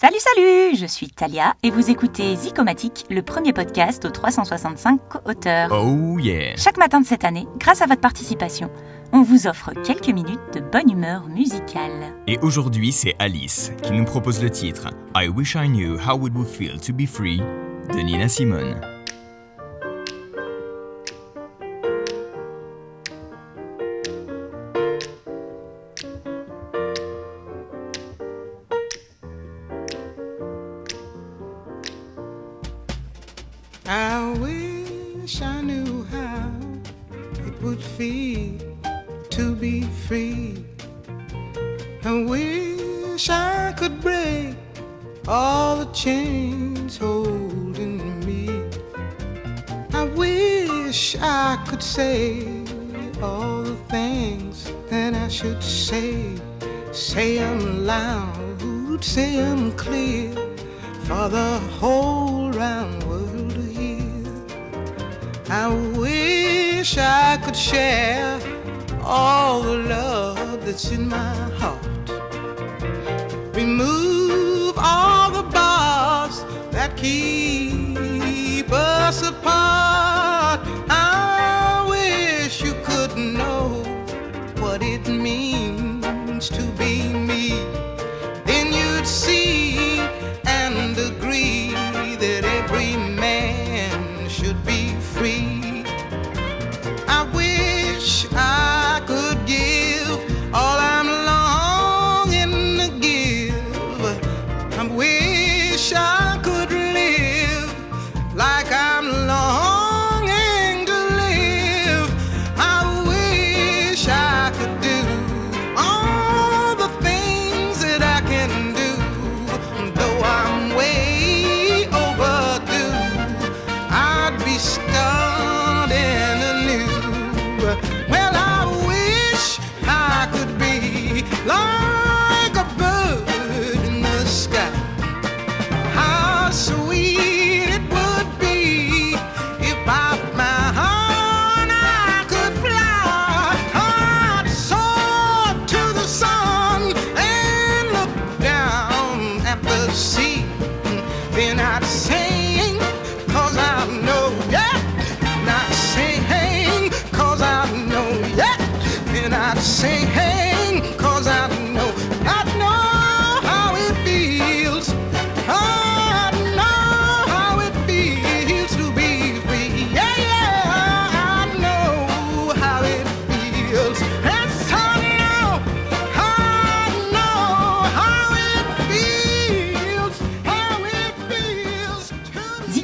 Salut, salut Je suis Talia et vous écoutez Zicomatique, le premier podcast aux 365 co-auteurs. Oh yeah Chaque matin de cette année, grâce à votre participation, on vous offre quelques minutes de bonne humeur musicale. Et aujourd'hui, c'est Alice qui nous propose le titre I Wish I Knew How It Would Feel to Be Free de Nina Simone. Wish I knew how it would feel to be free. I wish I could break all the chains holding me. I wish I could say all the things that I should say. Say them loud, say them clear for the whole round. I wish I could share all the love that's in my heart. Remove all the bars that keep us apart. I wish you could know what it means to be Well, I wish I could be like a bird in the sky. How sweet it would be if I found I could fly. I'd soar to the sun and look down at the sea. Then I'd sing,